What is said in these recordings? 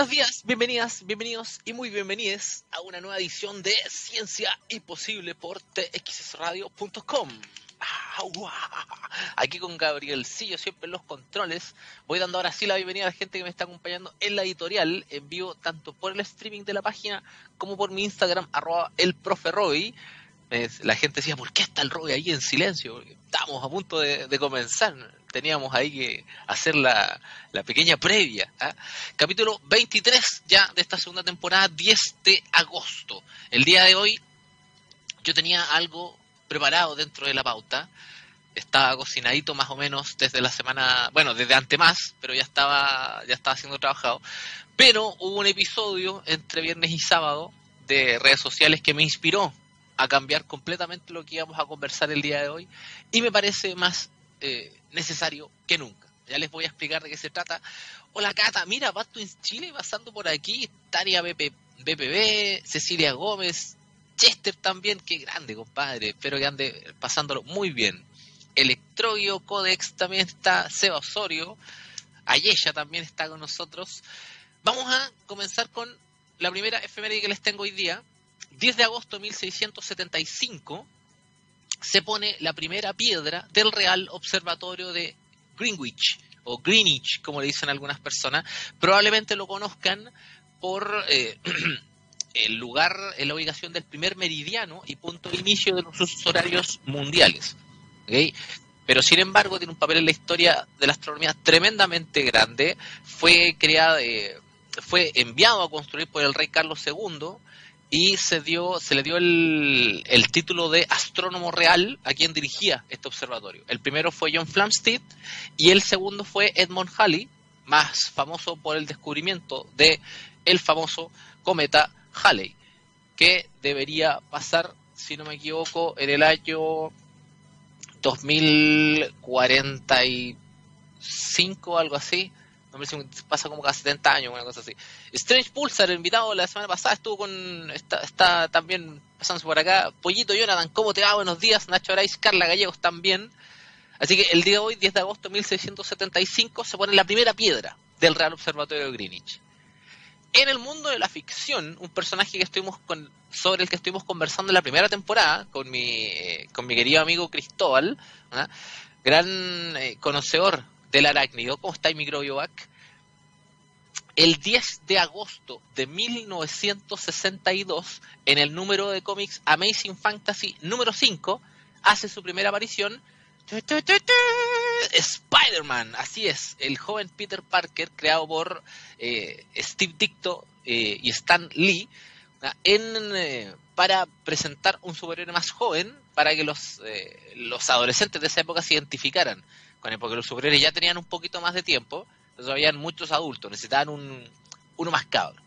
Buenos días, bienvenidas, bienvenidos y muy bienvenidos a una nueva edición de Ciencia Imposible por txsradio.com. Aquí con Gabrielcillo siempre en los controles. Voy dando ahora sí la bienvenida a la gente que me está acompañando en la editorial, en vivo tanto por el streaming de la página como por mi Instagram, arroba el profe. La gente decía, ¿por qué está el Roy ahí en silencio? Estamos a punto de, comenzar. Teníamos ahí que hacer la, pequeña previa. ¿ah? Capítulo 23 ya de esta segunda temporada, 10 de agosto. El día de hoy yo tenía algo preparado dentro de la pauta. Estaba cocinadito más o menos desde la semana, bueno, desde antes más, pero ya estaba, ya estaba siendo trabajado. Pero hubo un episodio entre viernes y sábado de redes sociales que me inspiró a cambiar completamente lo que íbamos a conversar el día de hoy y me parece más eh, necesario que nunca. Ya les voy a explicar de qué se trata. Hola Cata, mira, Pasto en Chile pasando por aquí, Tania BP, BPB, Cecilia Gómez, Chester también, qué grande, compadre. Espero que ande pasándolo muy bien. Electrogio Codex también está, Seba Osorio, Ayesha también está con nosotros. Vamos a comenzar con la primera efeméride que les tengo hoy día. 10 de agosto de 1675 se pone la primera piedra del Real Observatorio de Greenwich, o Greenwich, como le dicen algunas personas. Probablemente lo conozcan por eh, el lugar, la ubicación del primer meridiano y punto de inicio de los horarios mundiales. Pero sin embargo tiene un papel en la historia de la astronomía tremendamente grande. Fue creada, eh, fue enviado a construir por el rey Carlos II y se dio, se le dio el, el, título de astrónomo real a quien dirigía este observatorio. El primero fue John Flamsteed y el segundo fue Edmund Halley, más famoso por el descubrimiento de el famoso cometa Halley, que debería pasar, si no me equivoco, en el año 2045, algo así. No pasa como casi 70 años, una cosa así. Strange Pulsar, invitado la semana pasada, estuvo con. Está, está también pasándose por acá. Pollito Jonathan, ¿cómo te va? Buenos días. Nacho Araiz, Carla Gallegos también. Así que el día de hoy, 10 de agosto de 1675, se pone la primera piedra del Real Observatorio de Greenwich en el mundo de la ficción, un personaje que estuvimos con, sobre el que estuvimos conversando en la primera temporada con mi, con mi querido amigo Cristóbal, ¿ah? gran eh, conocedor del arácnido, ¿cómo está el microbiovac? El 10 de agosto de 1962, en el número de cómics Amazing Fantasy número 5, hace su primera aparición Spider-Man, así es, el joven Peter Parker, creado por eh, Steve Dicto eh, y Stan Lee, eh, para presentar un superhéroe más joven, para que los, los adolescentes de esa época se identificaran con porque los superhéroes ya tenían un poquito más de tiempo, entonces habían muchos adultos, necesitaban un, uno más cabro.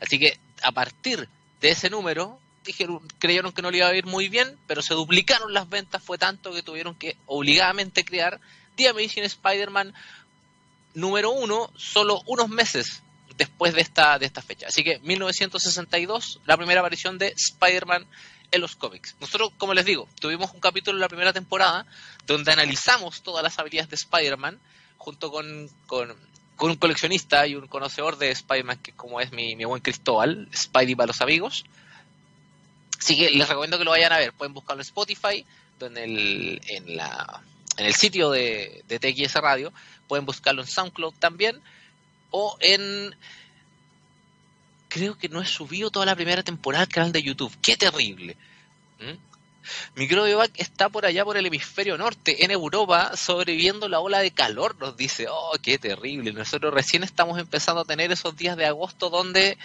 Así que a partir de ese número, dijeron, creyeron que no le iba a ir muy bien, pero se duplicaron las ventas, fue tanto que tuvieron que obligadamente crear The Amazing Spider-Man número uno solo unos meses después de esta, de esta fecha. Así que 1962, la primera aparición de Spider-Man en los cómics. Nosotros, como les digo, tuvimos un capítulo en la primera temporada donde analizamos todas las habilidades de Spider-Man junto con, con, un coleccionista y un conocedor de Spider-Man, que como es mi, mi buen Cristóbal, Spidey para los amigos. Así que les recomiendo que lo vayan a ver. Pueden buscarlo en Spotify, en la, en el sitio de, de TXS Radio. Pueden buscarlo en SoundCloud también. O en. Creo que no he subido toda la primera temporada al canal de YouTube. ¡Qué terrible! ¿Mm? Microbiovac está por allá por el hemisferio norte, en Europa, sobreviviendo la ola de calor, nos dice. ¡Oh, qué terrible! Nosotros recién estamos empezando a tener esos días de agosto donde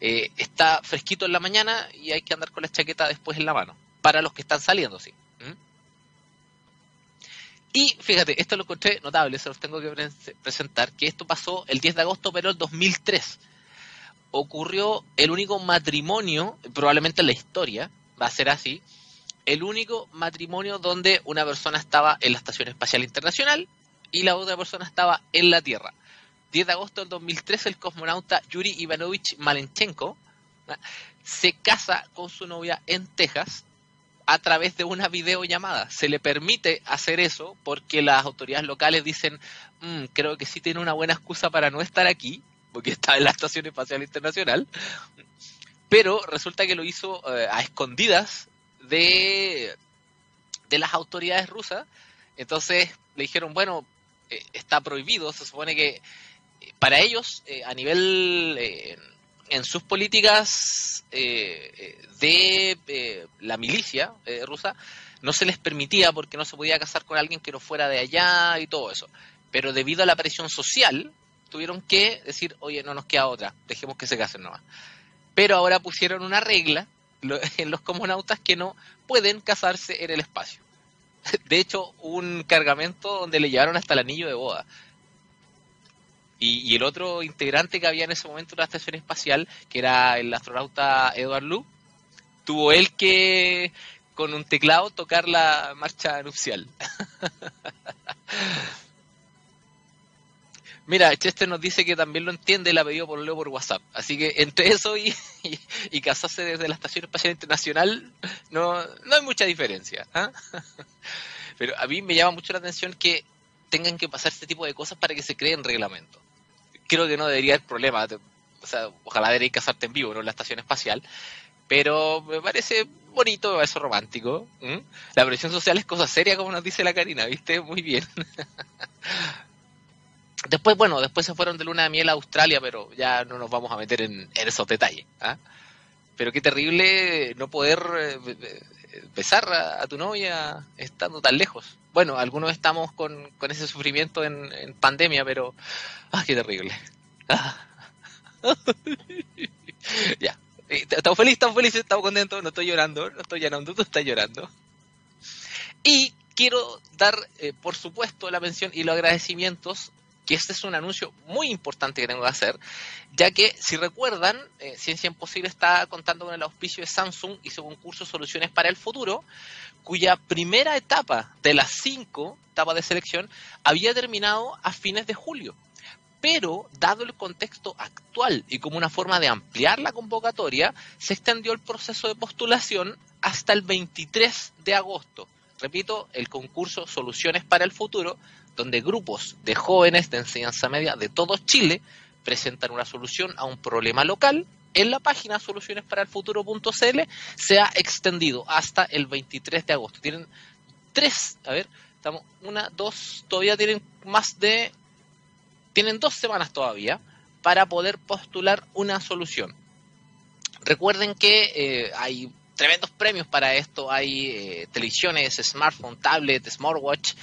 eh, está fresquito en la mañana y hay que andar con la chaqueta después en la mano. Para los que están saliendo, sí. Y fíjate, esto lo encontré notable, se los tengo que presentar, que esto pasó el 10 de agosto, pero el 2003. Ocurrió el único matrimonio, probablemente en la historia, va a ser así, el único matrimonio donde una persona estaba en la Estación Espacial Internacional y la otra persona estaba en la Tierra. 10 de agosto del 2003, el cosmonauta Yuri Ivanovich Malenchenko se casa con su novia en Texas a través de una videollamada. Se le permite hacer eso porque las autoridades locales dicen, mm, creo que sí tiene una buena excusa para no estar aquí, porque estaba en la Estación Espacial Internacional, pero resulta que lo hizo eh, a escondidas de, de las autoridades rusas. Entonces le dijeron, bueno, eh, está prohibido, se supone que eh, para ellos, a nivel, en sus políticas de la milicia rusa, no se les permitía porque no se podía casar con alguien que no fuera de allá y todo eso. Pero debido a la presión social, tuvieron que decir, oye, no nos queda otra, dejemos que se casen nomás pero ahora pusieron una regla en los comunautas que no pueden casarse en el espacio. De hecho, un cargamento donde le llevaron hasta el anillo de boda. Y, el otro integrante que había en ese momento en la estación espacial, que era el astronauta Edward Lu, tuvo él que con un teclado tocar la marcha nupcial. Mira, Chester nos dice que también lo entiende y la pedido por Leo por WhatsApp. Así que entre eso y, casarse desde la Estación Espacial Internacional no, no hay mucha diferencia. ¿ah? Pero a mí me llama mucho la atención que tengan que pasar este tipo de cosas para que se creen reglamentos. Creo que no debería haber problema. O sea, ojalá debería casarte en vivo, ¿no? En la estación espacial. Pero me parece bonito, me parece romántico. La presión social es cosa seria, como nos dice la Karina, ¿viste? Muy bien. Después, bueno, después se fueron de luna de miel a Australia, pero ya no nos vamos a meter en, esos detalles. ¿ah? Pero qué terrible no poder eh, besar a, tu novia estando tan lejos. Bueno, algunos estamos con, ese sufrimiento en, pandemia, pero ¡ah, qué terrible! ya, eh, estamos felices, estamos felices, estamos contentos, no estoy llorando, no estoy llorando, tú estás llorando. Y quiero dar, eh, por supuesto, la mención y los agradecimientos que este es un anuncio muy importante que tengo que hacer, ya que si recuerdan, eh, Ciencia Imposible está contando con el auspicio de Samsung y su concurso Soluciones para el Futuro, cuya primera etapa de las cinco etapas de selección había terminado a fines de julio. Pero, dado el contexto actual y como una forma de ampliar la convocatoria, se extendió el proceso de postulación hasta el 23 de agosto. Repito, el concurso Soluciones para el Futuro donde grupos de jóvenes de enseñanza media de todo Chile presentan una solución a un problema local en la página solucionesparalfuturo.cl se ha extendido hasta el 23 de agosto. Tienen tres, a ver, estamos una, dos, todavía tienen más de, tienen dos semanas todavía para poder postular una solución. Recuerden que eh, hay tremendos premios para esto, hay eh, televisiones, smartphone, tablet, smartwatch,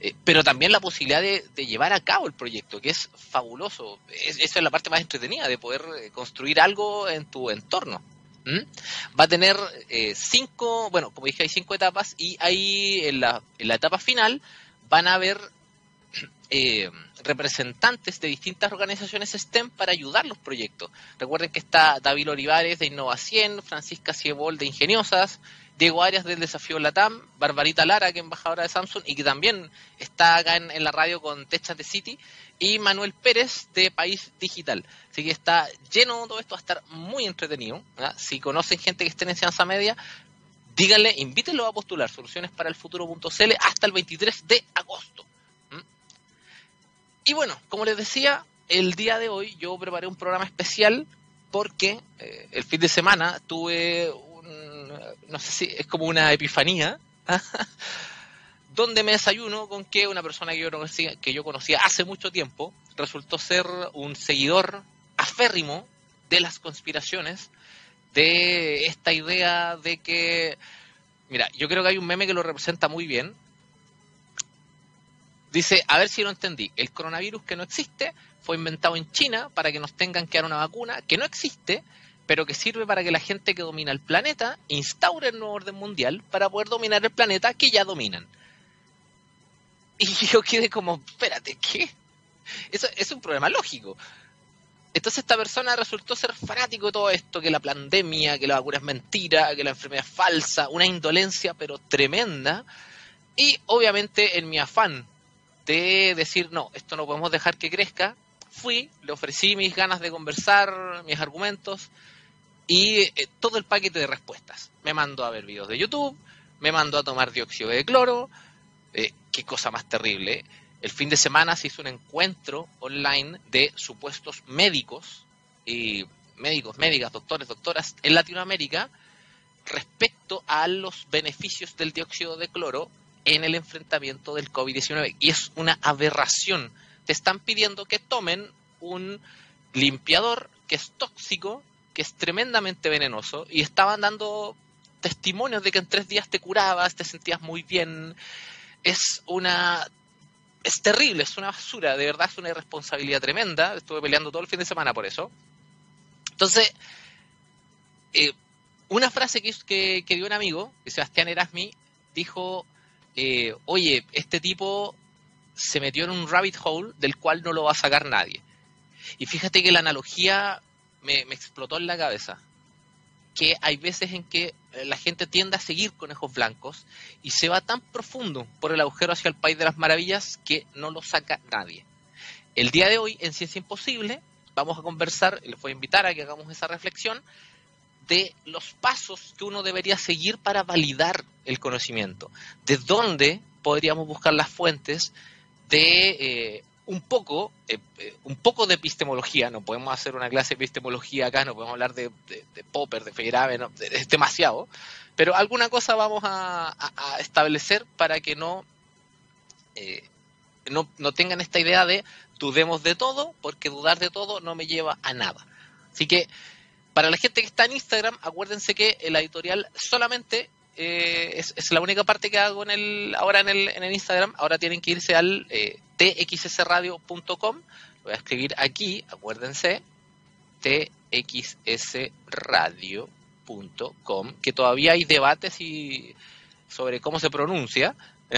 eh, pero también la posibilidad de, llevar a cabo el proyecto, que es fabuloso. esa es la parte más entretenida, de poder eh, construir algo en tu entorno. Va a tener eh, cinco, bueno, como dije, hay cinco etapas y ahí en la, en la etapa final van a haber representantes de distintas organizaciones STEM para ayudar los proyectos. Recuerden que está David Olivares de Innova100, Francisca Ciebol de Ingeniosas, Diego Arias del Desafío Latam, Barbarita Lara, que es embajadora de Samsung y que también está acá en, la radio con Techas de City, y Manuel Pérez de País Digital. Así que está lleno todo esto, va a estar muy entretenido. Si conocen gente que esté en enseñanza media, díganle, invítenlo a postular soluciones para el futuro.cl hasta el 23 de agosto. Y bueno, como les decía, el día de hoy yo preparé un programa especial porque eh, el fin de semana tuve no sé si es como una epifanía, donde me desayuno con que una persona que yo, conocía, conocía hace mucho tiempo resultó ser un seguidor aférrimo de las conspiraciones, de esta idea de que, mira, yo creo que hay un meme que lo representa muy bien. Dice, a ver si lo entendí, el coronavirus que no existe fue inventado en China para que nos tengan que dar una vacuna que no existe pero que sirve para que la gente que domina el planeta instaure el nuevo orden mundial para poder dominar el planeta que ya dominan. Y yo quedé como, espérate, ¿qué? Eso es un problema lógico. Entonces esta persona resultó ser fanático de todo esto, que la pandemia, que la vacuna es mentira, que la enfermedad es falsa, una indolencia pero tremenda. Y obviamente en mi afán de decir, no, esto no podemos dejar que crezca, fui, le ofrecí mis ganas de conversar, mis argumentos, y eh, todo el paquete de respuestas. Me mandó a ver videos de YouTube, me mandó a tomar dióxido de cloro, eh, qué cosa más terrible. el fin de semana se hizo un encuentro online de supuestos médicos, y médicos, médicas, doctores, doctoras en Latinoamérica respecto a los beneficios del dióxido de cloro en el enfrentamiento del COVID-19. Y es una aberración. Te están pidiendo que tomen un limpiador que es tóxico, que es tremendamente venenoso, y estaban dando testimonios de que en tres días te curabas, te sentías muy bien. Es una es terrible, es una basura, de verdad es una irresponsabilidad tremenda. Estuve peleando todo el fin de semana por eso. Entonces, eh, una frase que, que, dio un amigo, Sebastián Erasmi, dijo, eh, oye, este tipo se metió en un rabbit hole del cual no lo va a sacar nadie. Y fíjate que la analogía me, explotó en la cabeza que hay veces en que eh, la gente tiende a seguir conejos blancos y se va tan profundo por el agujero hacia el país de las maravillas que no lo saca nadie. El día de hoy, en Ciencia Imposible, vamos a conversar, les voy a invitar a que hagamos esa reflexión, de los pasos que uno debería seguir para validar el conocimiento, de dónde podríamos buscar las fuentes de eh, un poco, eh, eh, un poco de epistemología, no podemos hacer una clase de epistemología acá, no podemos hablar de, Popper, de Feyerabend, no, es demasiado, pero alguna cosa vamos a, establecer para que no, eh, no, no tengan esta idea de dudemos de todo, porque dudar de todo no me lleva a nada. Así que, para la gente que está en Instagram, acuérdense que el editorial solamente es, la única parte que hago en el, ahora en el, en el Instagram. Ahora tienen que irse al txsradio.com. Lo voy a escribir aquí, acuérdense, txsradio.com, que todavía hay debates y sobre cómo se pronuncia.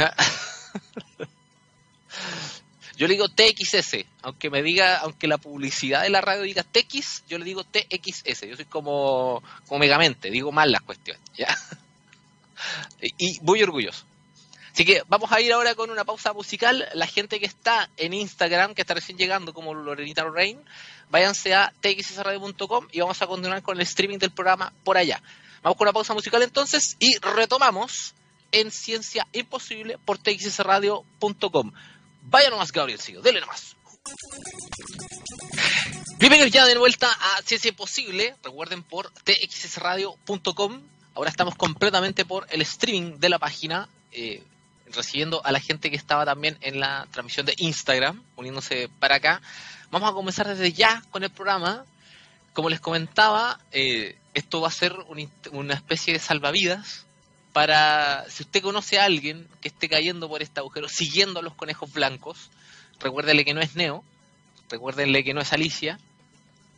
Yo le digo TXS, aunque me diga, aunque la publicidad de la radio diga TX, yo le digo TXS. Yo soy como, como megamente, digo mal las cuestiones. Y muy orgulloso. Así que vamos a ir ahora con una pausa musical. La gente que está en Instagram, que está recién llegando, como Lorenita Rain, váyanse a txsradio.com y vamos a continuar con el streaming del programa por allá. Vamos con una pausa musical entonces y retomamos en Ciencia Imposible por txsradio.com. Vaya nomás, Gabriel Sigo, dele nomás. Bienvenidos ya de vuelta a Ciencia Imposible. Recuerden por txsradio.com. Ahora estamos completamente por el streaming de la página. Eh, recibiendo a la gente que estaba también en la transmisión de Instagram, uniéndose para acá. Vamos a comenzar desde ya con el programa. Como les comentaba, eh, esto va a ser una especie de salvavidas para si usted conoce a alguien que esté cayendo por este agujero, siguiendo a los conejos blancos, recuérdele que no es Neo, recuérdenle que no es Alicia,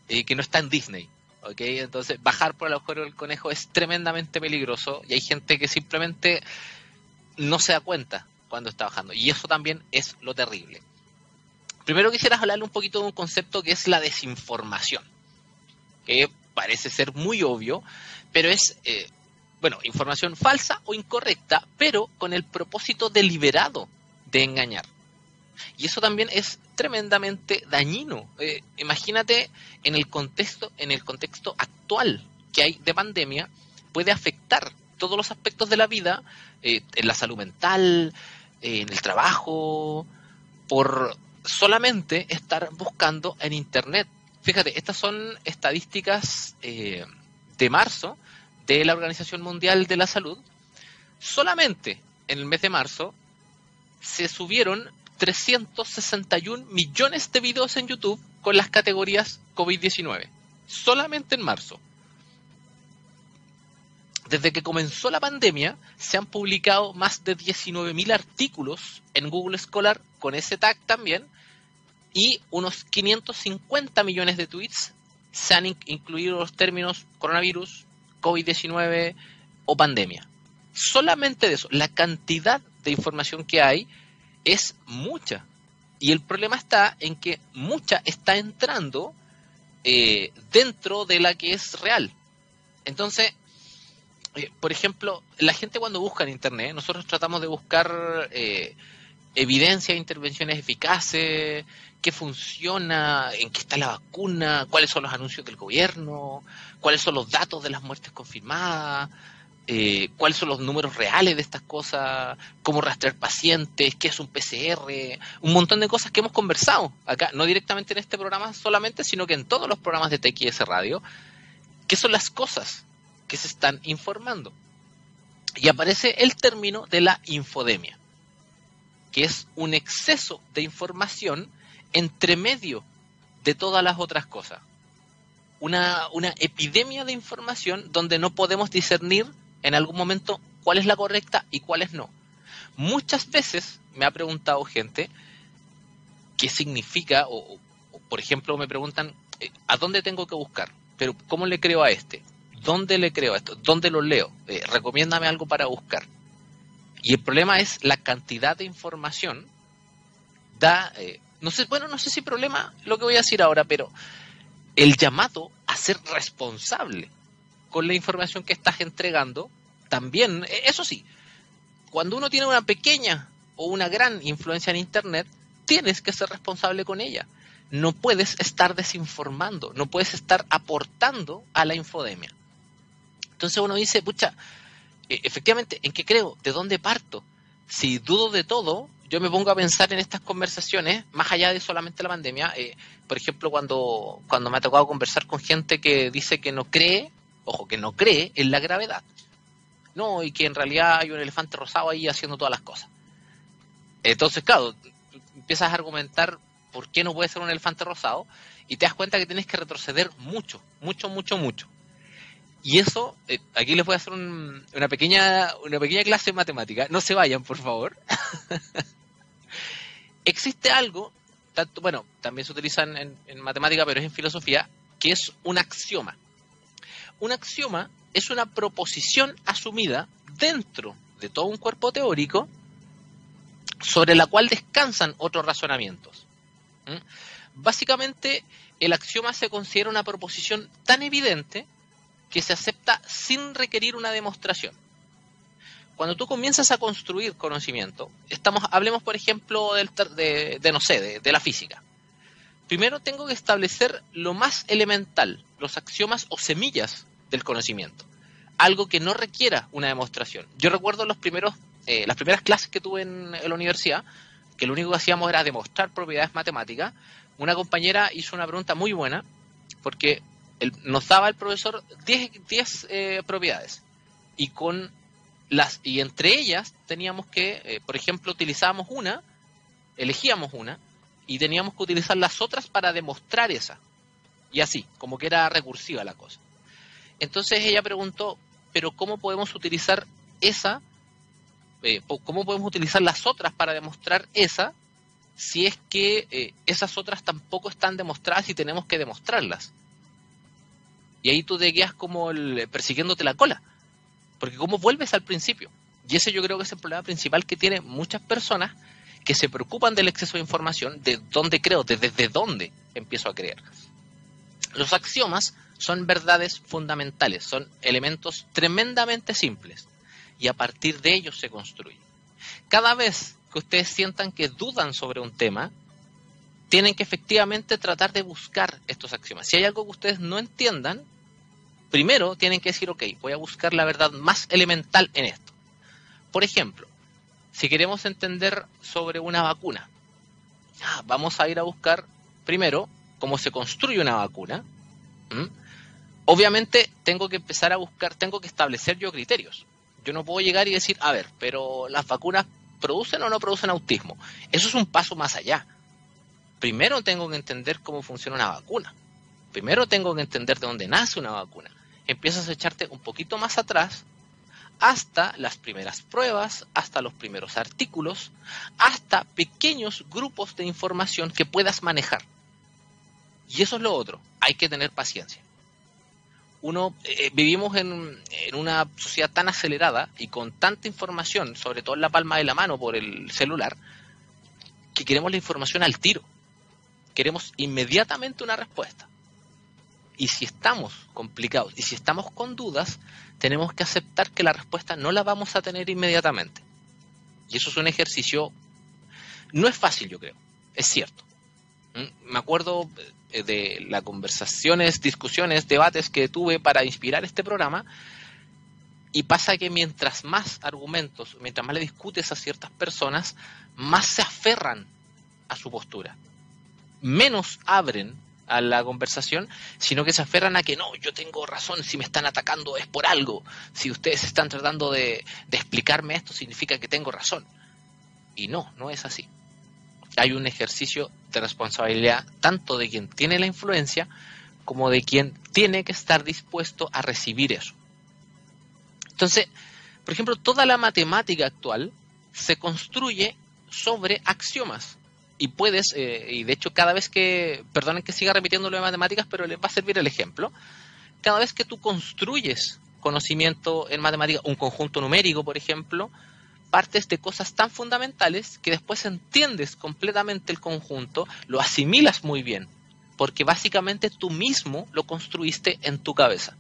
y que no está en Disney. ¿Ok? Entonces, bajar por el agujero del conejo es tremendamente peligroso y hay gente que simplemente no se da cuenta cuando está bajando. Y eso también es lo terrible. Primero quisiera hablarle un poquito de un concepto que es la desinformación, que parece ser muy obvio, pero es, eh, bueno, información falsa o incorrecta, pero con el propósito deliberado de engañar. Y eso también es tremendamente dañino. Eh, imagínate en el contexto, en el contexto actual que hay de pandemia, puede afectar todos los aspectos de la vida, eh, en la salud mental, eh, en el trabajo, por solamente estar buscando en Internet. Fíjate, estas son estadísticas de marzo de la Organización Mundial de la Salud. Solamente en el mes de marzo se subieron 361 millones de videos en YouTube con las categorías COVID-19. Solamente en marzo. Desde que comenzó la pandemia, se han publicado más de 19.000 artículos en Google Scholar con ese tag también y unos 550 millones de tweets se han incluido los términos coronavirus, COVID-19 o pandemia. Solamente de eso, la cantidad de información que hay es mucha. Y el problema está en que mucha está entrando eh, dentro de la que es real. Entonces, eh, por ejemplo, la gente cuando busca en Internet, nosotros tratamos de buscar eh, evidencia de intervenciones eficaces, qué funciona, en qué está la vacuna, cuáles son los anuncios del gobierno, cuáles son los datos de las muertes confirmadas, eh, cuáles son los números reales de estas cosas, cómo rastrear pacientes, qué es un PCR, un montón de cosas que hemos conversado acá, no directamente en este programa solamente, sino que en todos los programas de TXS Radio, qué son las cosas que se están informando. Y aparece el término de la infodemia, que es un exceso de información entre medio de todas las otras cosas. Una, una epidemia de información donde no podemos discernir en algún momento cuál es la correcta y cuál es no. Muchas veces me ha preguntado gente qué significa, o, por ejemplo me preguntan, eh, ¿a dónde tengo que buscar? Pero ¿cómo le creo a este? ¿Dónde le creo a esto? ¿Dónde lo leo? Eh, recomiéndame algo para buscar. Y el problema es la cantidad de información da, eh, no sé, bueno, no sé si problema lo que voy a decir ahora, pero el llamado a ser responsable con la información que estás entregando, también, e, eso sí, cuando uno tiene una pequeña o una gran influencia en Internet, tienes que ser responsable con ella. No puedes estar desinformando, no puedes estar aportando a la infodemia. Entonces uno dice, pucha, e, efectivamente, ¿en qué creo? ¿De dónde parto? Si dudo de todo, yo me pongo a pensar en estas conversaciones, más allá de solamente la pandemia. Eh, por ejemplo, cuando, cuando me ha tocado conversar con gente que dice que no cree ojo, que no cree en la gravedad. No, y que en realidad hay un elefante rosado ahí haciendo todas las cosas. Entonces, claro, empiezas a argumentar por qué no puede ser un elefante rosado y te das cuenta que tienes que retroceder mucho, mucho, mucho, mucho. Y eso, eh, aquí les voy a hacer una, pequeña, una pequeña clase de matemática. No se vayan, por favor. Existe algo, tanto, bueno, también se utiliza en, en matemática, pero es en filosofía, que es un axioma. Un axioma es una proposición asumida dentro de todo un cuerpo teórico sobre la cual descansan otros razonamientos. ¿Mm? Básicamente, el axioma se considera una proposición tan evidente que se acepta sin requerir una demostración. Cuando tú comienzas a construir conocimiento, estamos, hablemos por ejemplo de, no sé, de la física. Primero tengo que establecer lo más elemental, los axiomas o semillas del conocimiento. Algo que no requiera una demostración. Yo recuerdo los primeros, eh, las primeras clases que tuve en, la universidad, que lo único que hacíamos era demostrar propiedades matemáticas. Una compañera hizo una pregunta muy buena, porque nos daba el profesor 10 eh, propiedades. Y con las y entre ellas teníamos que, eh, por ejemplo, utilizábamos una, elegíamos una, y teníamos que utilizar las otras para demostrar esa. Y así, como que era recursiva la cosa. Entonces ella preguntó, pero ¿cómo podemos utilizar esa? Eh, ¿Cómo podemos utilizar las otras para demostrar esa si es que eh, esas otras tampoco están demostradas y tenemos que demostrarlas? Y ahí tú te quedas como el, persiguiéndote la cola. Porque ¿cómo vuelves al principio? Y ese yo creo que es el problema principal que tienen muchas personas que se preocupan del exceso de información, de dónde creo, desde dónde empiezo a creer. Los axiomas son verdades fundamentales, son elementos tremendamente simples y a partir de ellos se construye. Cada vez que ustedes sientan que dudan sobre un tema, tienen que efectivamente tratar de buscar estos axiomas. Si hay algo que ustedes no entiendan, primero tienen que decir, ok, voy a buscar la verdad más elemental en esto. Por ejemplo, si queremos entender sobre una vacuna, ah, vamos a ir a buscar primero cómo se construye una vacuna. Obviamente tengo que empezar a buscar, tengo que establecer yo criterios. Yo no puedo llegar y decir, a ver, pero las vacunas producen o no producen autismo. Eso es un paso más allá. Primero tengo que entender cómo funciona una vacuna. Primero tengo que entender de dónde nace una vacuna. Empiezas a echarte un poquito más atrás hasta las primeras pruebas, hasta los primeros artículos, hasta pequeños grupos de información que puedas manejar. Y eso es lo otro, hay que tener paciencia uno eh, vivimos en, una sociedad tan acelerada y con tanta información, sobre todo en la palma de la mano por el celular, que queremos la información al tiro. Queremos inmediatamente una respuesta. Y si estamos complicados y si estamos con dudas, tenemos que aceptar que la respuesta no la vamos a tener inmediatamente. Y eso es un ejercicio, no es fácil yo creo, es cierto. ¿Mm? Me acuerdo eh, de las conversaciones, discusiones, debates que tuve para inspirar este programa, Y pasa que mientras más argumentos, mientras más le discutes a ciertas personas, más se aferran a su postura. Menos abren a la conversación, sino que se aferran a que no, yo tengo razón, si me están atacando es por algo, si ustedes están tratando de, explicarme esto significa que tengo razón. Y no, no es así. Hay un ejercicio de responsabilidad tanto de quien tiene la influencia como de quien tiene que estar dispuesto a recibir eso. Entonces, por ejemplo, toda la matemática actual se construye sobre axiomas. Y puedes, eh, y de hecho cada vez que, perdonen que siga repitiendo lo de matemáticas, pero les va a servir el ejemplo, cada vez que tú construyes conocimiento en matemática, un conjunto numérico, por ejemplo, partes de cosas tan fundamentales que después entiendes completamente el conjunto, lo asimilas muy bien, porque básicamente tú mismo lo construiste en tu cabeza.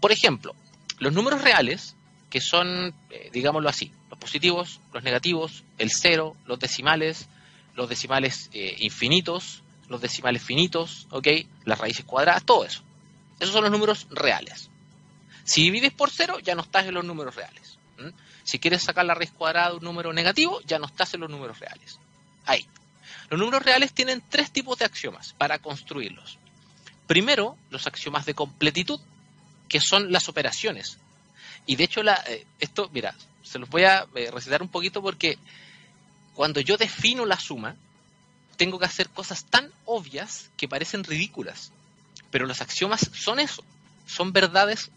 Por ejemplo, los números reales, que son, eh, digámoslo así, los positivos, los negativos, el cero, los decimales, los decimales eh, infinitos, los decimales finitos, ¿ok? Las raíces cuadradas, todo eso. Esos son los números reales. Si divides por cero, ya no estás en los números reales. Si quieres sacar la raíz cuadrada de un número negativo, ya no estás en los números reales. Ahí. Los números reales tienen tres tipos de axiomas para construirlos. Primero, los axiomas de completitud, que son las operaciones. Y de hecho, la, eh, esto, mira, se los voy a eh, recitar un poquito porque cuando yo defino la suma, tengo que hacer cosas tan obvias que parecen ridículas. Pero los axiomas son eso, son verdades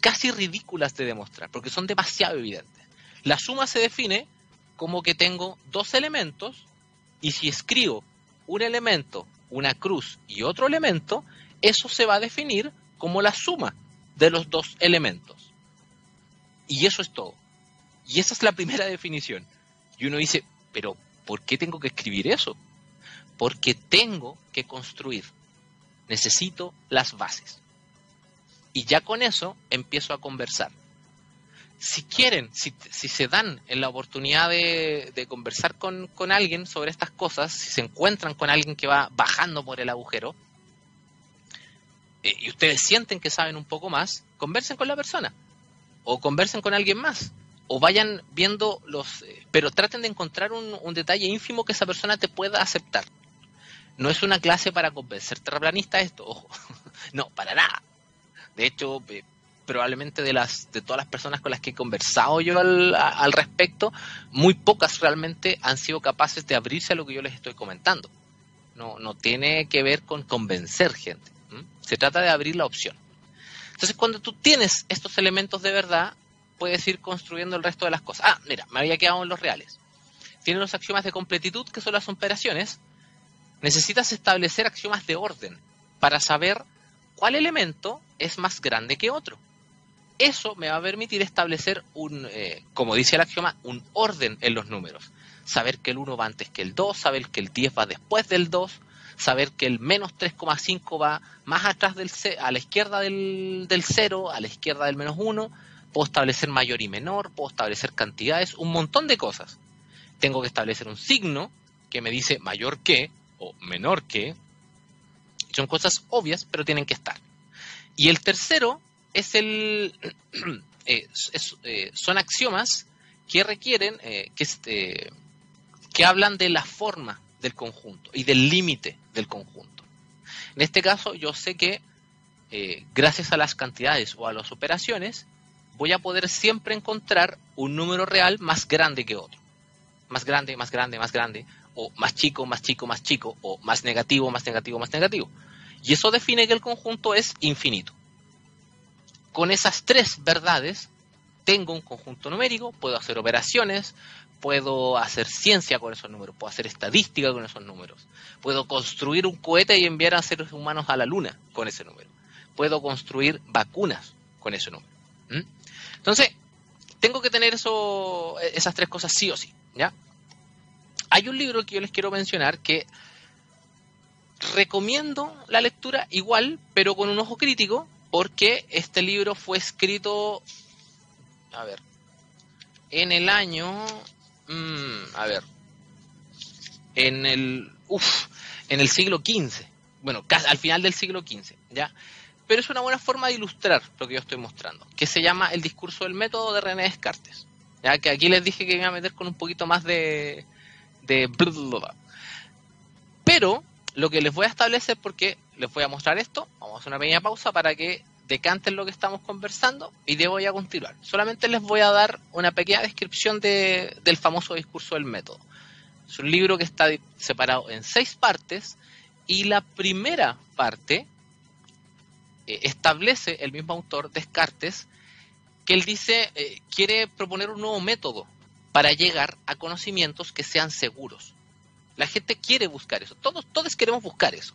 casi ridículas de demostrar, porque son demasiado evidentes. La suma se define como que tengo dos elementos y si escribo un elemento, una cruz y otro elemento, eso se va a definir como la suma de los dos elementos. Y eso es todo. Y esa es la primera definición. Y uno dice, pero ¿por qué tengo que escribir eso? Porque tengo que construir. Necesito las bases. Y ya con eso empiezo a conversar. Si quieren, si, se dan en la oportunidad de, conversar con, con alguien sobre estas cosas, si se encuentran con alguien que va bajando por el agujero, eh, y ustedes sienten que saben un poco más, conversen con la persona o conversen con alguien más o vayan viendo los... Eh, pero traten de encontrar un, detalle ínfimo que esa persona te pueda aceptar. No es una clase para convencer terraplanista esto, no, para nada. De hecho, eh, probablemente de las de todas las personas con las que he conversado yo al, al, respecto, muy pocas realmente han sido capaces de abrirse a lo que yo les estoy comentando. No, no tiene que ver con convencer gente. Se trata de abrir la opción. Entonces, cuando tú tienes estos elementos de verdad, puedes ir construyendo el resto de las cosas. Ah, mira, me había quedado en los reales. Tienes los axiomas de completitud, que son las operaciones. Necesitas establecer axiomas de orden para saber cuál elemento es más grande que otro. Eso me va a permitir establecer un, eh, como dice el axioma, un orden en los números. Saber que el 1 va antes que el 2, saber que el 10 va después del 2, saber que el menos 3,5 va más atrás del a la izquierda del, del 0, a la izquierda del menos 1, puedo establecer mayor y menor, puedo establecer cantidades, un montón de cosas. Tengo que establecer un signo que me dice mayor que o menor que. Son cosas obvias, pero tienen que estar. Y el tercero es el eh, eh, son axiomas que requieren eh, que, este, que hablan de la forma del conjunto y del límite del conjunto. En este caso, yo sé que eh, gracias a las cantidades o a las operaciones, voy a poder siempre encontrar un número real más grande que otro. Más grande, más grande, más grande, o más chico, más chico, más chico, o más negativo, más negativo, más negativo. Y eso define que el conjunto es infinito. Con esas tres verdades, tengo un conjunto numérico, puedo hacer operaciones, puedo hacer ciencia con esos números, puedo hacer estadística con esos números, puedo construir un cohete y enviar a seres humanos a la luna con ese número, puedo construir vacunas con ese número. Entonces, tengo que tener eso, esas tres cosas sí o sí, ¿ya? Hay un libro que yo les quiero mencionar que recomiendo la lectura igual, pero con un ojo crítico, porque este libro fue escrito, a ver, en el año Mm, a ver. En el. en el siglo XV. Bueno, al final del siglo XV, ¿ya? Pero es una buena forma de ilustrar lo que yo estoy mostrando, que se llama el discurso del método de René Descartes. Ya que aquí les dije que iba a meter con un poquito más de, de Pero lo que les voy a establecer, porque les voy a mostrar esto, vamos a hacer una pequeña pausa para que decanten lo que estamos conversando y de voy a continuar. Solamente les voy a dar una pequeña descripción de, del famoso discurso del método. Es un libro que está separado en seis partes y la primera parte eh, establece el mismo autor, Descartes, que él dice, eh, quiere proponer un nuevo método para llegar a conocimientos que sean seguros. La gente quiere buscar eso, todos, todos queremos buscar eso.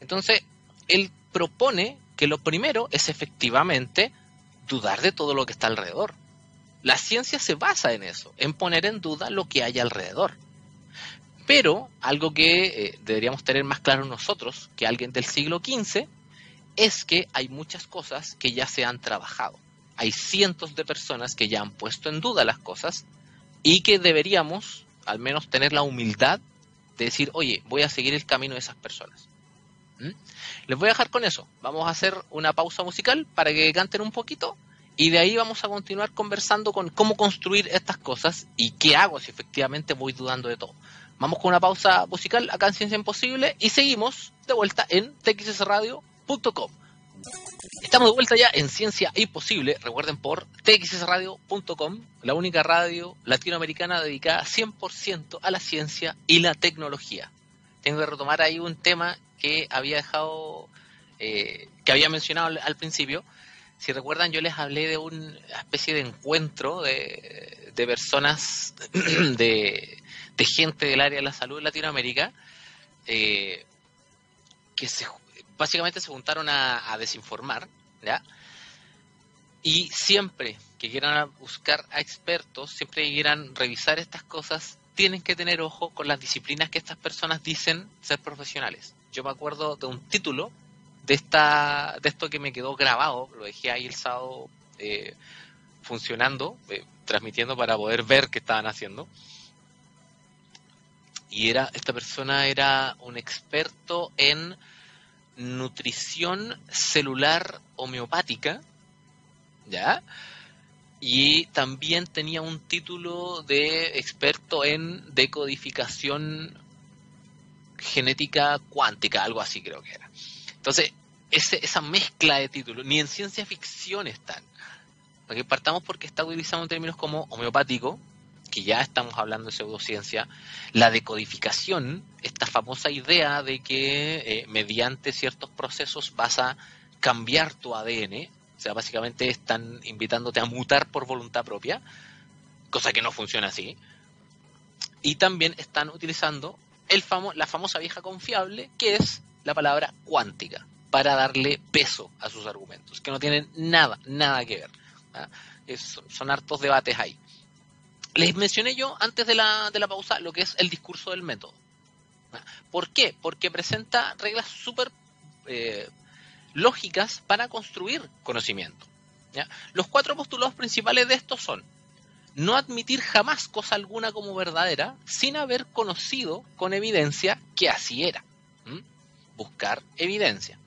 Entonces, él propone que lo primero es efectivamente dudar de todo lo que está alrededor. La ciencia se basa en eso, en poner en duda lo que hay alrededor. Pero algo que eh, deberíamos tener más claro nosotros, que alguien del siglo XV, es que hay muchas cosas que ya se han trabajado. Hay cientos de personas que ya han puesto en duda las cosas y que deberíamos al menos tener la humildad de decir, oye, voy a seguir el camino de esas personas. ¿Mm? Les voy a dejar con eso. Vamos a hacer una pausa musical para que canten un poquito y de ahí vamos a continuar conversando con cómo construir estas cosas y qué hago si efectivamente voy dudando de todo. Vamos con una pausa musical acá en Ciencia Imposible y seguimos de vuelta en txsradio.com. Estamos de vuelta ya en Ciencia Imposible, recuerden por txsradio.com, la única radio latinoamericana dedicada 100% a la ciencia y la tecnología. Tengo que retomar ahí un tema que había dejado, eh, que había mencionado al, principio. Si recuerdan, yo les hablé de una especie de encuentro de, de personas de, de gente del área de la salud en Latinoamérica eh, que se, básicamente se juntaron a, desinformar, ¿ya? Y siempre que quieran buscar a expertos, siempre que quieran revisar estas cosas, tienen que tener ojo con las disciplinas que estas personas dicen ser profesionales. Yo me acuerdo de un título de esta de esto que me quedó grabado, lo dejé ahí el sábado eh, funcionando, eh, transmitiendo para poder ver qué estaban haciendo y era esta persona era un experto en nutrición celular homeopática, ¿ya? Y también tenía un título de experto en decodificación genética cuántica, algo así creo que era. Entonces, ese, esa mezcla de títulos, ni en ciencia ficción están. Porque partamos porque está utilizando términos como homeopático, que ya estamos hablando de pseudociencia, la decodificación, esta famosa idea de que eh, mediante ciertos procesos vas a cambiar tu ADN, o sea, básicamente están invitándote a mutar por voluntad propia, cosa que no funciona así. Y también están utilizando el la famosa vieja confiable, que es la palabra cuántica, para darle peso a sus argumentos, que no tienen nada, nada que ver. ¿ah? son hartos debates ahí. Les mencioné yo antes de la, de la pausa lo que es el discurso del método. ¿Por qué? Porque presenta reglas súper eh, lógicas para construir conocimiento. Los cuatro postulados principales de estos son no admitir jamás cosa alguna como verdadera sin haber conocido con evidencia que así era. Buscar evidencia.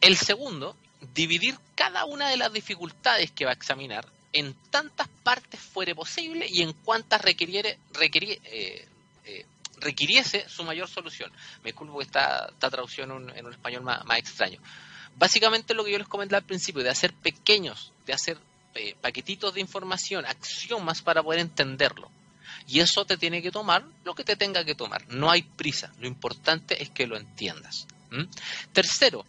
El segundo, dividir cada una de las dificultades que va a examinar en tantas partes fuere posible y en cuantas requiriere, eh, eh, requiriese su mayor solución. Me disculpo que esta, traducción en un, español más, extraño. Básicamente lo que yo les comenté al principio, de hacer pequeños, de hacer eh, paquetitos de información, axiomas para poder entenderlo. Y eso te tiene que tomar lo que te tenga que tomar. No hay prisa. Lo importante es que lo entiendas. Tercero,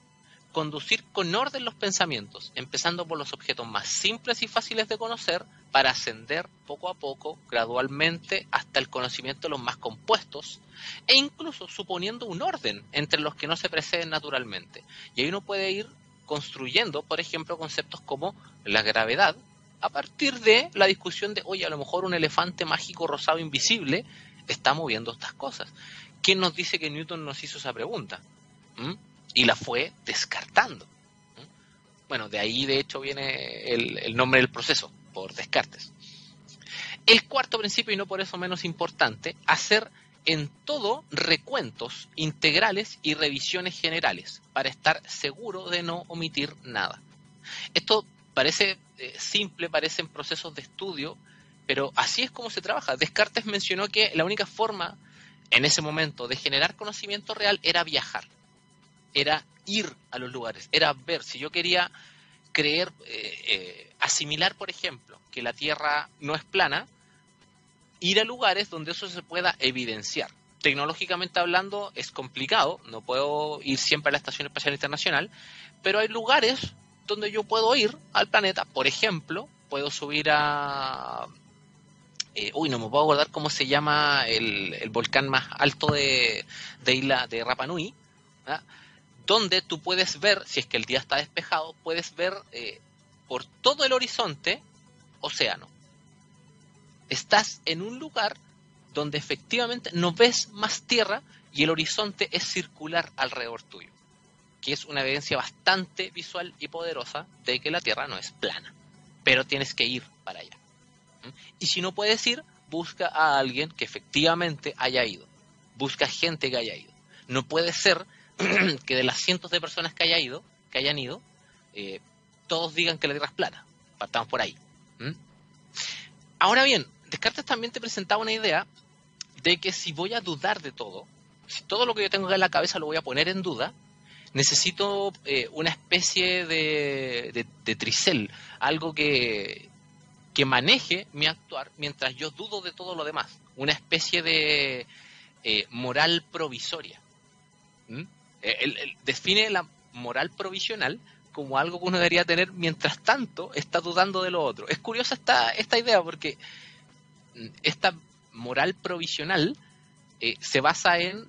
conducir con orden los pensamientos, empezando por los objetos más simples y fáciles de conocer, para ascender poco a poco, gradualmente, hasta el conocimiento de los más compuestos, e incluso suponiendo un orden entre los que no se preceden naturalmente. Y ahí uno puede ir construyendo, por ejemplo, conceptos como la gravedad, a partir de la discusión de, oye, a lo mejor un elefante mágico rosado invisible está moviendo estas cosas. ¿Quién nos dice que Newton nos hizo esa pregunta? ¿Mm? Y la fue descartando. Bueno, de ahí de hecho viene el, nombre del proceso, por Descartes. El cuarto principio, y no por eso menos importante, hacer en todo recuentos integrales y revisiones generales para estar seguro de no omitir nada. Esto parece eh, simple, parecen procesos de estudio, pero así es como se trabaja. Descartes mencionó que la única forma en ese momento de generar conocimiento real era viajar, era ir a los lugares, era ver. Si yo quería creer, eh, eh, asimilar, por ejemplo, que la Tierra no es plana, ir a lugares donde eso se pueda evidenciar. Tecnológicamente hablando es complicado, no puedo ir siempre a la Estación Espacial Internacional, pero hay lugares donde yo puedo ir al planeta. Por ejemplo, puedo subir a... Eh, uy, no me puedo acordar cómo se llama el, volcán más alto de, de isla de Rapa Nui, donde tú puedes ver, si es que el día está despejado, puedes ver eh, por todo el horizonte océano estás en un lugar donde efectivamente no ves más tierra y el horizonte es circular alrededor tuyo, que es una evidencia bastante visual y poderosa de que la tierra no es plana, pero tienes que ir para allá. ¿Mm? Y si no puedes ir, busca a alguien que efectivamente haya ido, busca gente que haya ido. No puede ser que de las cientos de personas que haya ido, que hayan ido, eh, todos digan que la tierra es plana. Partamos por ahí. ¿Mm? Ahora bien, Descartes también te presentaba una idea de que si voy a dudar de todo, si todo lo que yo tengo en la cabeza lo voy a poner en duda, necesito eh, una especie de, de, tricel, algo que, que, maneje mi actuar mientras yo dudo de todo lo demás, una especie de eh, moral provisoria. ¿Mm? Eh, define la moral provisional como algo que uno debería tener mientras tanto está dudando de lo otro. Es curiosa esta, esta idea porque esta moral provisional eh, se basa en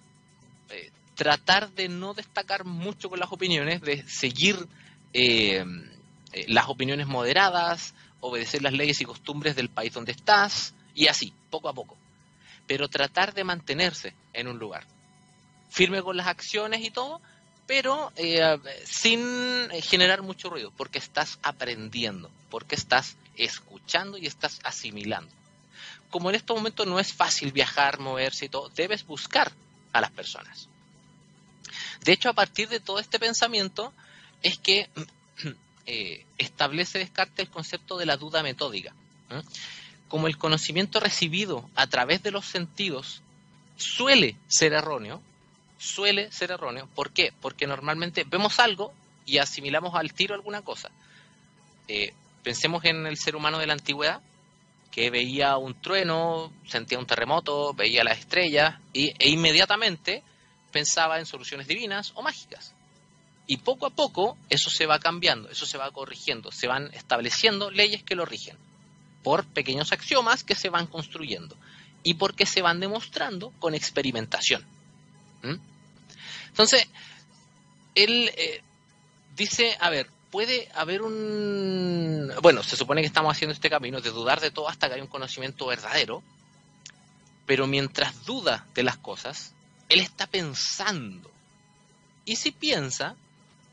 eh, tratar de no destacar mucho con las opiniones, de seguir eh, las opiniones moderadas, obedecer las leyes y costumbres del país donde estás, y así, poco a poco. Pero tratar de mantenerse en un lugar. Firme con las acciones y todo, pero sin generar mucho ruido, porque estás aprendiendo, porque estás escuchando y estás asimilando como en estos momentos no es fácil viajar, moverse y todo, debes buscar a las personas. De hecho, a partir de todo este pensamiento es que eh, establece Descartes el concepto de la duda metódica. Como el conocimiento recibido a través de los sentidos suele ser erróneo, suele ser erróneo. ¿Por qué? Porque normalmente vemos algo y asimilamos al tiro alguna cosa. Eh, pensemos en el ser humano de la antigüedad, que veía un trueno, sentía un terremoto, veía las estrellas y, e inmediatamente pensaba en soluciones divinas o mágicas. Y poco a poco eso se va cambiando, eso se va corrigiendo, se van estableciendo leyes que lo rigen por pequeños axiomas que se van construyendo y porque se van demostrando con experimentación. ¿Mm? Entonces, él eh, dice, a ver, puede haber un... Bueno, se supone que estamos haciendo este camino de dudar de todo hasta que hay un conocimiento verdadero, pero mientras duda de las cosas, él está pensando. Y si piensa,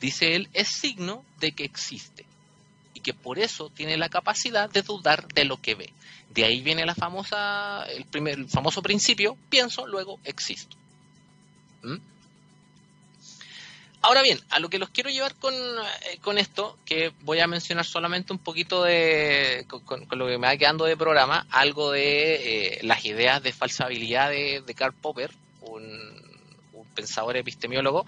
dice él, es signo de que existe. Y que por eso tiene la capacidad de dudar de lo que ve. De ahí viene la famosa, el, primer, el famoso principio, pienso, luego existo. ¿Mm? Ahora bien, a lo que los quiero llevar con, eh, esto, que voy a mencionar solamente un poquito de, con, lo que me va quedando de programa, algo de eh, las ideas de falsabilidad de, Karl Popper, un, pensador epistemiólogo,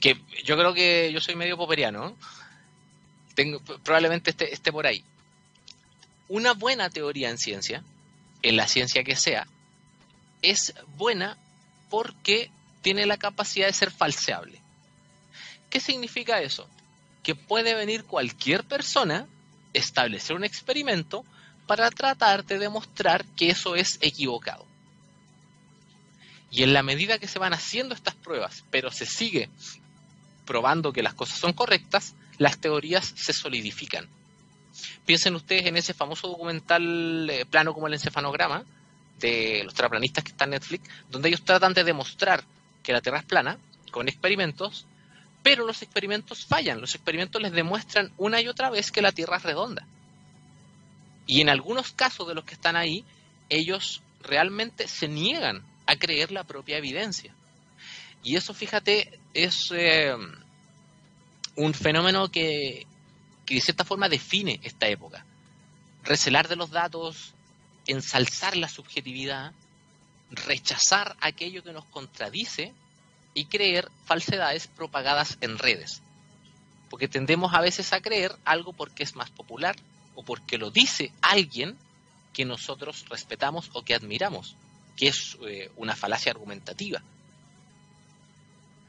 que yo creo que yo soy medio popperiano, Tengo, probablemente esté, esté por ahí. Una buena teoría en ciencia, en la ciencia que sea, es buena porque tiene la capacidad de ser falseable. ¿Qué significa eso? Que puede venir cualquier persona, establecer un experimento para tratar de demostrar que eso es equivocado. Y en la medida que se van haciendo estas pruebas, pero se sigue probando que las cosas son correctas, las teorías se solidifican. Piensen ustedes en ese famoso documental eh, plano como el encefalograma de los terraplanistas que están en Netflix, donde ellos tratan de demostrar que la Tierra es plana con experimentos pero los experimentos fallan, los experimentos les demuestran una y otra vez que la Tierra es redonda. Y en algunos casos de los que están ahí, ellos realmente se niegan a creer la propia evidencia. Y eso, fíjate, es eh, un fenómeno que, que de cierta forma define esta época. Recelar de los datos, ensalzar la subjetividad, rechazar aquello que nos contradice y creer falsedades propagadas en redes. Porque tendemos a veces a creer algo porque es más popular o porque lo dice alguien que nosotros respetamos o que admiramos, que es eh, una falacia argumentativa.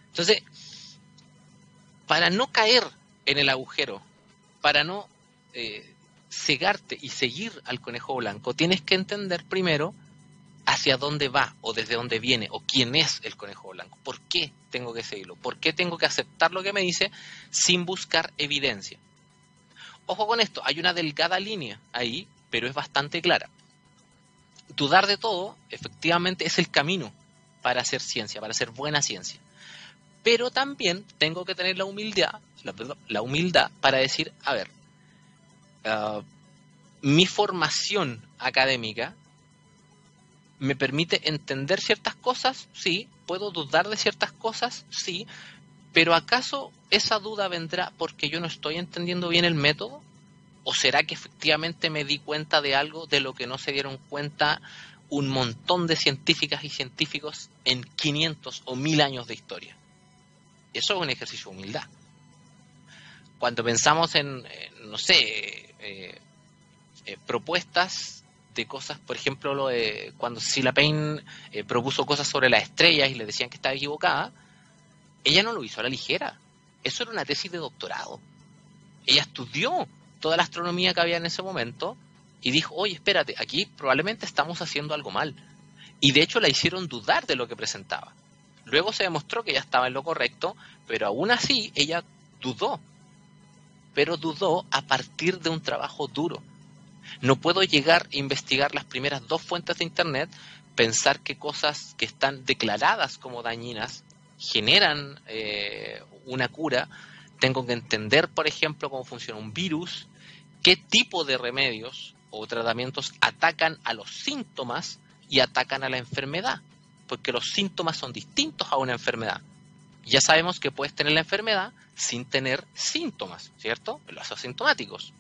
Entonces, para no caer en el agujero, para no eh, cegarte y seguir al conejo blanco, tienes que entender primero hacia dónde va o desde dónde viene o quién es el conejo blanco. ¿Por qué tengo que seguirlo? ¿Por qué tengo que aceptar lo que me dice sin buscar evidencia? Ojo con esto, hay una delgada línea ahí, pero es bastante clara. Dudar de todo, efectivamente, es el camino para hacer ciencia, para hacer buena ciencia. Pero también tengo que tener la humildad, la, humildad para decir, a ver, ah, mi formación académica me permite entender ciertas cosas, sí, puedo dudar de ciertas cosas, sí, pero ¿acaso esa duda vendrá porque yo no estoy entendiendo bien el método? ¿O será que efectivamente me di cuenta de algo de lo que no se dieron cuenta un montón de científicas y científicos en 500 o 1000 años de historia? Eso es un ejercicio de humildad. Cuando pensamos en, no sé, eh, eh, propuestas de cosas, por ejemplo, lo de, cuando Sila Payne eh, propuso cosas sobre las estrellas y le decían que estaba equivocada, ella no lo hizo a la ligera. Eso era una tesis de doctorado. Ella estudió toda la astronomía que había en ese momento y dijo, oye, espérate, aquí probablemente estamos haciendo algo mal. Y de hecho la hicieron dudar de lo que presentaba. Luego se demostró que ella estaba en lo correcto, pero aún así ella dudó. Pero dudó a partir de un trabajo duro no puedo llegar a investigar las primeras dos fuentes de Internet, pensar que cosas que están declaradas como dañinas generan eh, una cura. Tengo que entender, por ejemplo, cómo funciona un virus, qué tipo de remedios o tratamientos atacan a los síntomas y atacan a la enfermedad, porque los síntomas son distintos a una enfermedad. Ya sabemos que puedes tener la enfermedad sin tener síntomas, ¿cierto? Los asintomáticos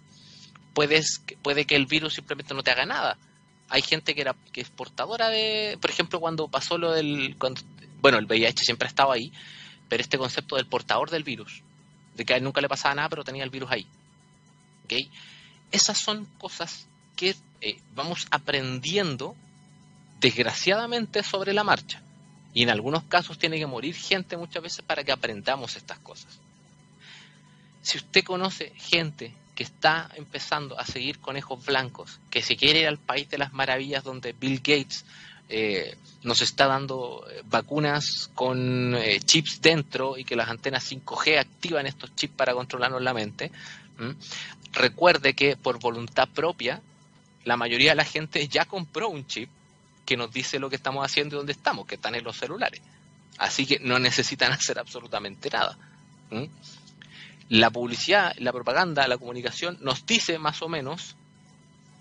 puedes, puede que el virus simplemente no te haga nada. Hay gente que era que es portadora de, por ejemplo, cuando pasó lo del, bueno, el VIH siempre ha estado ahí, pero este concepto del portador del virus, de que a él nunca le pasaba nada, pero tenía el virus ahí. ¿Okay? Esas son cosas que eh, vamos aprendiendo desgraciadamente sobre la marcha. Y en algunos casos tiene que morir gente muchas veces para que aprendamos estas cosas. Si usted conoce gente que está empezando a seguir conejos blancos, que se quiere ir al país de las maravillas donde Bill Gates eh, nos está dando eh, vacunas con eh, chips dentro y que las antenas 5G activan estos chips para controlarnos la mente. Recuerde que por voluntad propia, la mayoría de la gente ya compró un chip que nos dice lo que estamos haciendo y dónde estamos, que están en los celulares. Así que no necesitan hacer absolutamente nada la publicidad, la propaganda, la comunicación nos dice más o menos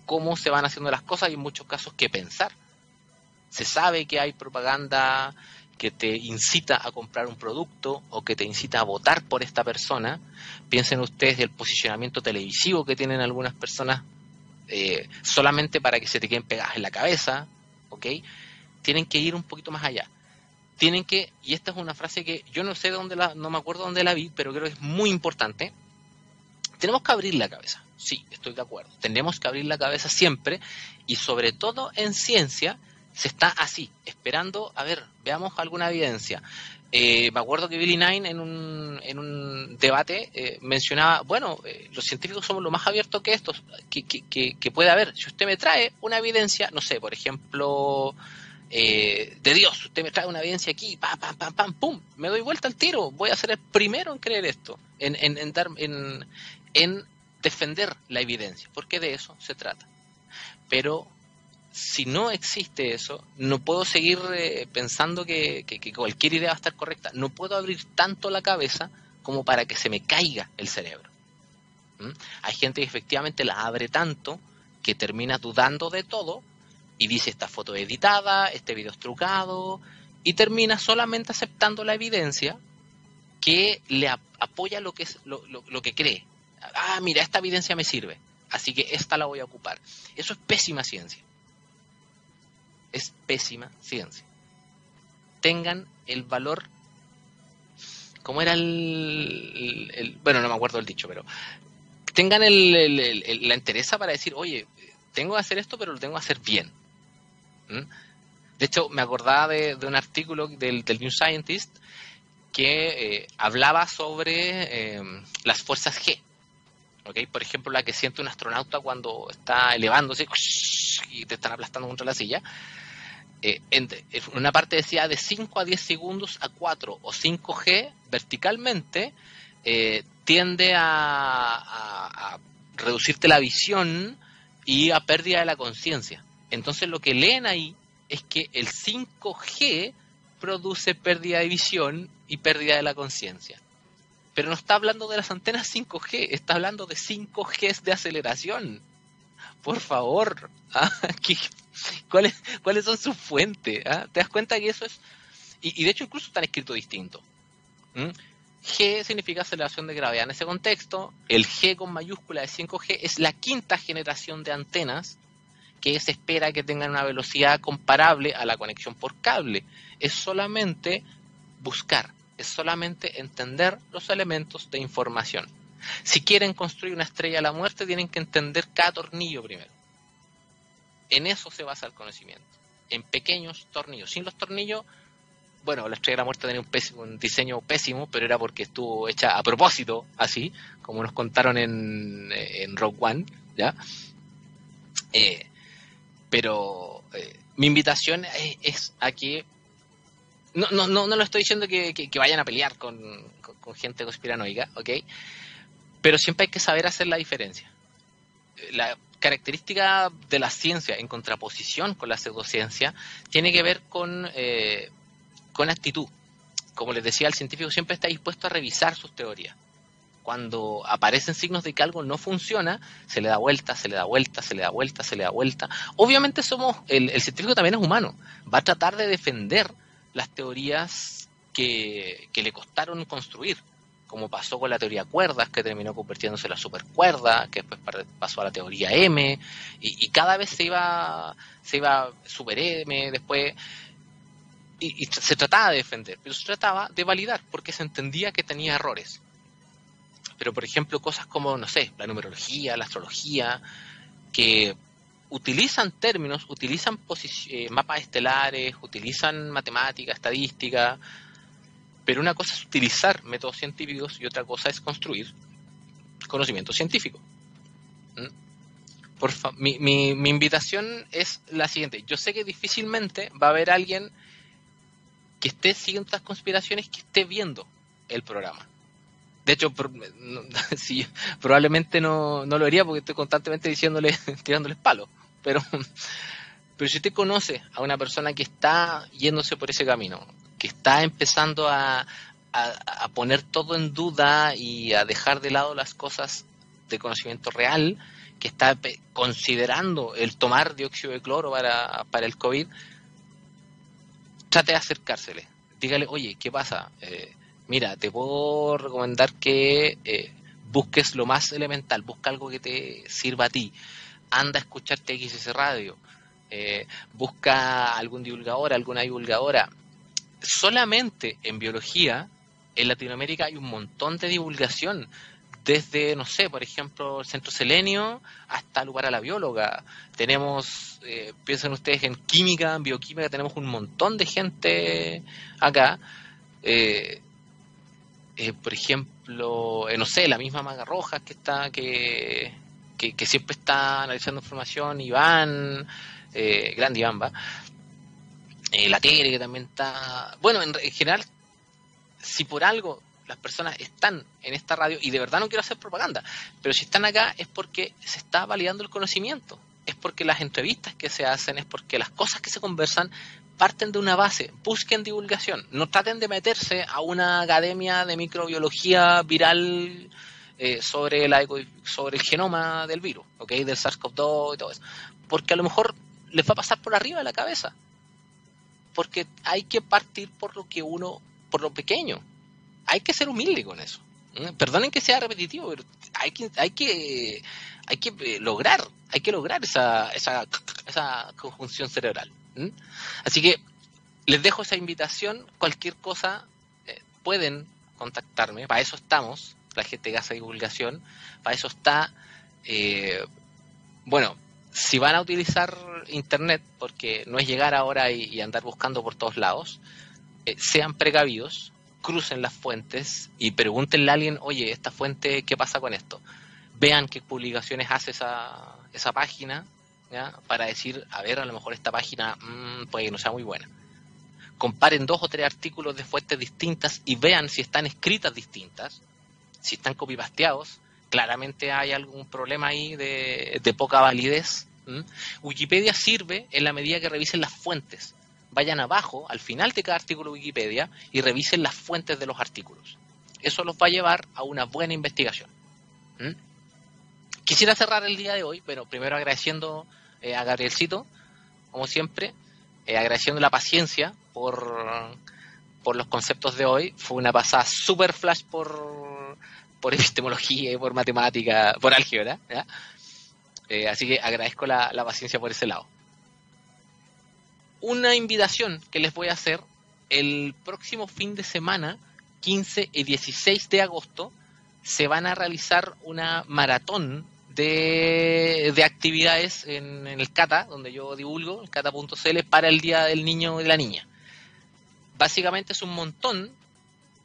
cómo se van haciendo las cosas y en muchos casos qué pensar. Se sabe que hay propaganda que te incita a comprar un producto o que te incita a votar por esta persona. Piensen ustedes del posicionamiento televisivo que tienen algunas personas eh, solamente para que se te queden pegadas en la cabeza, ¿ok? Tienen que ir un poquito más allá tienen que, y esta es una frase que yo no sé dónde la, no me acuerdo dónde la vi, pero creo que es muy importante. Tenemos que abrir la cabeza, sí, estoy de acuerdo. Tenemos que abrir la cabeza siempre y sobre todo en ciencia se está así, esperando, a ver, veamos alguna evidencia. Eh, me acuerdo que Billy Nine en un, en un debate eh, mencionaba, bueno, eh, los científicos somos lo más abiertos que estos, que, que, que, puede haber. Si usted me trae una evidencia, no sé, por ejemplo, eh, de Dios. Usted me trae una evidencia aquí, pam, pam, pam, pam, pum, me doy vuelta al tiro. Voy a ser el primero en creer esto, en, en, dar, en, en defender la evidencia, porque de eso se trata. Pero si no existe eso, no puedo seguir eh, pensando que, cualquier idea va a estar correcta. No puedo abrir tanto la cabeza como para que se me caiga el cerebro. ¿Mm? Hay gente que efectivamente la abre tanto que termina dudando de todo y dice esta foto editada, este video es trucado, y termina solamente aceptando la evidencia que le apoya lo que, es, lo, lo que cree. Ah, mira, esta evidencia me sirve, así que esta la voy a ocupar. Eso es pésima ciencia. Es pésima ciencia. Tengan el valor ¿Cómo era el, Bueno, no me acuerdo el dicho, pero. Tengan la interesa para decir, oye, tengo que hacer esto, pero lo tengo que hacer bien. ¿Mm? De hecho, me acordaba de, un artículo del, New Scientist que eh, hablaba sobre em, las fuerzas G. ¿okay? Por ejemplo, la que siente un astronauta cuando está elevándose y te están aplastando contra la silla. Eh, una parte decía de 5 a 10 segundos a 4 o 5G verticalmente, eh, tiende a, reducirte la visión y a pérdida de la conciencia. Entonces lo que leen ahí es que el 5G produce pérdida de visión y pérdida de la conciencia. Pero no está hablando de las antenas 5G, está hablando de 5G de aceleración. Por favor, ¿ah? ¿Cuáles, ¿Cuáles son sus fuentes? ¿Ah? ¿Te das cuenta que eso es... Y, de hecho incluso están escritos distintos. G significa aceleración de gravedad. En ese contexto, el G con mayúscula de 5G es la quinta generación de antenas que se espera que tengan una velocidad comparable a la conexión por cable. Es solamente buscar, es solamente entender los elementos de información. Si quieren construir una estrella a la muerte, tienen que entender cada tornillo primero. En eso se basa el conocimiento, en pequeños tornillos. Sin los tornillos, bueno, la estrella de la muerte tenía un, diseño pésimo, pero era porque estuvo hecha a propósito, así, como nos contaron en, en Rogue One, ¿ya? Eh, pero eh, mi invitación es, a que no, no, no, no lo estoy diciendo que, vayan a pelear con, con, gente conspiranoica, ¿ok? Pero siempre hay que saber hacer la diferencia. La característica de la ciencia en contraposición con la pseudociencia tiene que ver con, eh, con actitud. Como les decía, el científico siempre está dispuesto a revisar sus teorías. Cuando aparecen signos de que algo no funciona, se le da vuelta, se le da vuelta, se le da vuelta, se le da vuelta. Obviamente somos, el, científico también es humano, va a tratar de defender las teorías que, que le costaron construir como pasó con la teoría cuerdas, que terminó convirtiéndose en la supercuerda, que después pasó a la teoría M, y, cada vez se iba, se iba super M, después, y, se trataba de defender, pero se trataba de validar, porque se entendía que tenía errores. Pero, por ejemplo, cosas como, no sé, la numerología, la astrología, que utilizan términos, utilizan eh, mapas estelares, utilizan matemática, estadística, pero una cosa es utilizar métodos científicos y otra cosa es construir conocimiento científico. ¿Mm? Por mi, mi, invitación es la siguiente. Yo sé que difícilmente va a haber alguien que esté siguiendo estas conspiraciones que esté viendo el programa. De hecho, probablemente no, no, lo haría porque estoy constantemente diciéndole, tirándoles palos. Pero, pero si usted conoce a una persona que está yéndose por ese camino, que está empezando a, poner todo en duda y a dejar de lado las cosas de conocimiento real, que está considerando el tomar dióxido de cloro para, para el COVID, trate de acercársele. Dígale, oye, ¿qué pasa? Eh, mira, te puedo recomendar que eh, busques lo más elemental, busca algo que te sirva a ti. Anda a escuchar TXS Radio, eh, busca algún divulgador, alguna divulgadora, solamente en biología, en Latinoamérica hay un montón de divulgación, desde, no sé, por ejemplo, el Centro Selenio hasta Lugar a la Bióloga. Tenemos, eh, piensen ustedes en química, en bioquímica, tenemos un montón de gente acá. Eh, eh, por ejemplo, no sé, la misma Maga Rojas que está, que, que, siempre está analizando información, Iván, grande Iván va, eh, la tele que también está... Bueno, en, general, si por algo las personas están en esta radio, y de verdad no quiero hacer propaganda, pero si están acá es porque se está validando el conocimiento, es porque las entrevistas que se hacen, es porque las cosas que se conversan parten de una base, busquen divulgación, no traten de meterse a una academia de microbiología viral eh, sobre, la, sobre el genoma del virus, del SARS-CoV-2 y todo eso, porque a lo mejor les va a pasar por arriba de la cabeza. Porque hay que partir por lo que uno, por lo pequeño. Hay que ser humilde con eso. Perdonen que sea repetitivo, pero hay que, hay que, hay que eh, lograr, hay que lograr esa, esa, esa conjunción cerebral. Así que les dejo esa invitación, cualquier cosa eh, pueden contactarme, para eso estamos, la gente que hace divulgación, para eso está, eh, bueno, si van a utilizar internet, porque no es llegar ahora y, andar buscando por todos lados, sean precavidos, crucen las fuentes y pregúntenle a alguien, oye, esta fuente, ¿qué pasa con esto? Vean qué publicaciones hace esa, esa página, para decir, a ver, a lo mejor esta página mmm, puede que no sea muy buena. Comparen dos o tres artículos de fuentes distintas y vean si están escritas distintas, si están copipasteados, claramente hay algún problema ahí de, poca validez. Wikipedia sirve en la medida que revisen las fuentes vayan abajo, al final de cada artículo de Wikipedia, y revisen las fuentes de los artículos. Eso los va a llevar a una buena investigación. ¿Mm? Quisiera cerrar el día de hoy, pero primero agradeciendo eh, a Gabrielcito, como siempre, eh, agradeciendo la paciencia por, por los conceptos de hoy. Fue una pasada super flash por, por epistemología y por matemática, por álgebra. Eh, así que agradezco la paciencia por ese lado una invitación que les voy a hacer el próximo fin de semana, 15 y 16 de agosto, se van a realizar una maratón de, actividades en, el CATA, donde yo divulgo, el cata.cl, para el Día del Niño y la Niña. Básicamente es un montón,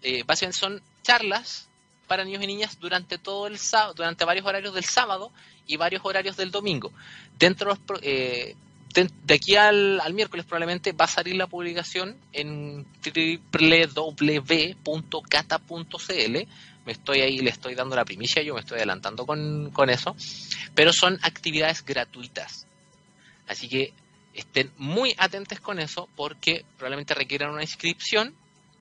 eh, básicamente son charlas para niños y niñas durante todo el sábado, durante varios horarios del sábado y varios horarios del domingo. Dentro eh, de aquí al, miércoles probablemente va a salir la publicación en www.cata.cl. Me estoy ahí, le estoy dando la primicia, yo me estoy adelantando con, con eso. Pero son actividades gratuitas. Así que estén muy atentos con eso porque probablemente requieran una inscripción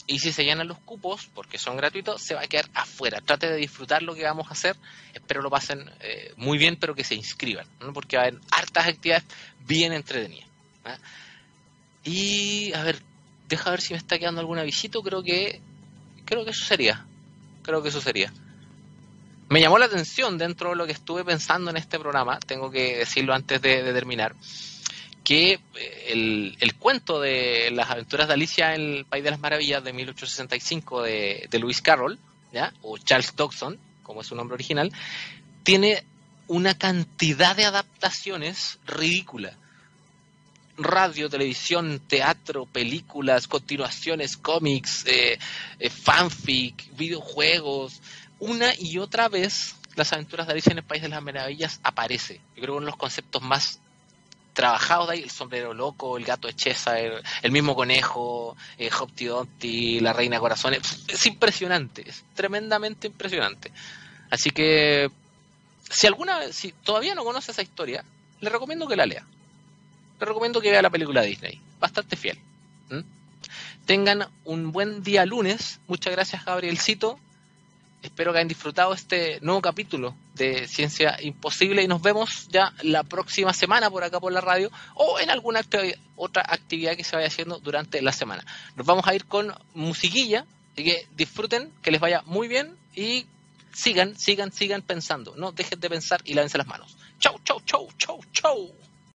y si se llenan los cupos, porque son gratuitos, se va a quedar afuera. Trate de disfrutar lo que vamos a hacer. Espero lo pasen eh, muy bien, pero que se inscriban, porque va a haber hartas actividades bien entretenidas. ¿ah? Y a ver, deja ver si me está quedando alguna visita. Creo que, creo que eso sería. Creo que eso sería. Me llamó la atención dentro de lo que estuve pensando en este programa, tengo que decirlo antes de terminar que eh, el, cuento de las aventuras de Alicia en el País de las Maravillas de 1865 de, de Lewis Carroll, ¿ya? o Charles Dodson, como es su nombre original, tiene una cantidad de adaptaciones ridícula. Radio, televisión, teatro, películas, continuaciones, cómics, eh, eh, fanfic, videojuegos. Una y otra vez, las aventuras de Alicia en el País de las Maravillas aparece. Yo creo que uno de los conceptos más trabajados de ahí, el sombrero loco, el gato de Chesa, el, mismo conejo, eh, Dumpty, la reina corazones, es impresionante, es tremendamente impresionante. Así que si alguna si todavía no conoce esa historia, le recomiendo que la lea. Le recomiendo que vea la película Disney, bastante fiel. Tengan un buen día lunes. Muchas gracias, Gabrielcito. Espero que hayan disfrutado este nuevo capítulo de Ciencia Imposible y nos vemos ya la próxima semana por acá por la radio o en alguna otra actividad que se vaya haciendo durante la semana. Nos vamos a ir con musiquilla, así que disfruten, que les vaya muy bien y sigan, sigan, sigan pensando. No dejen de pensar y lávense las manos. Chau, chau, chau, chau, chau.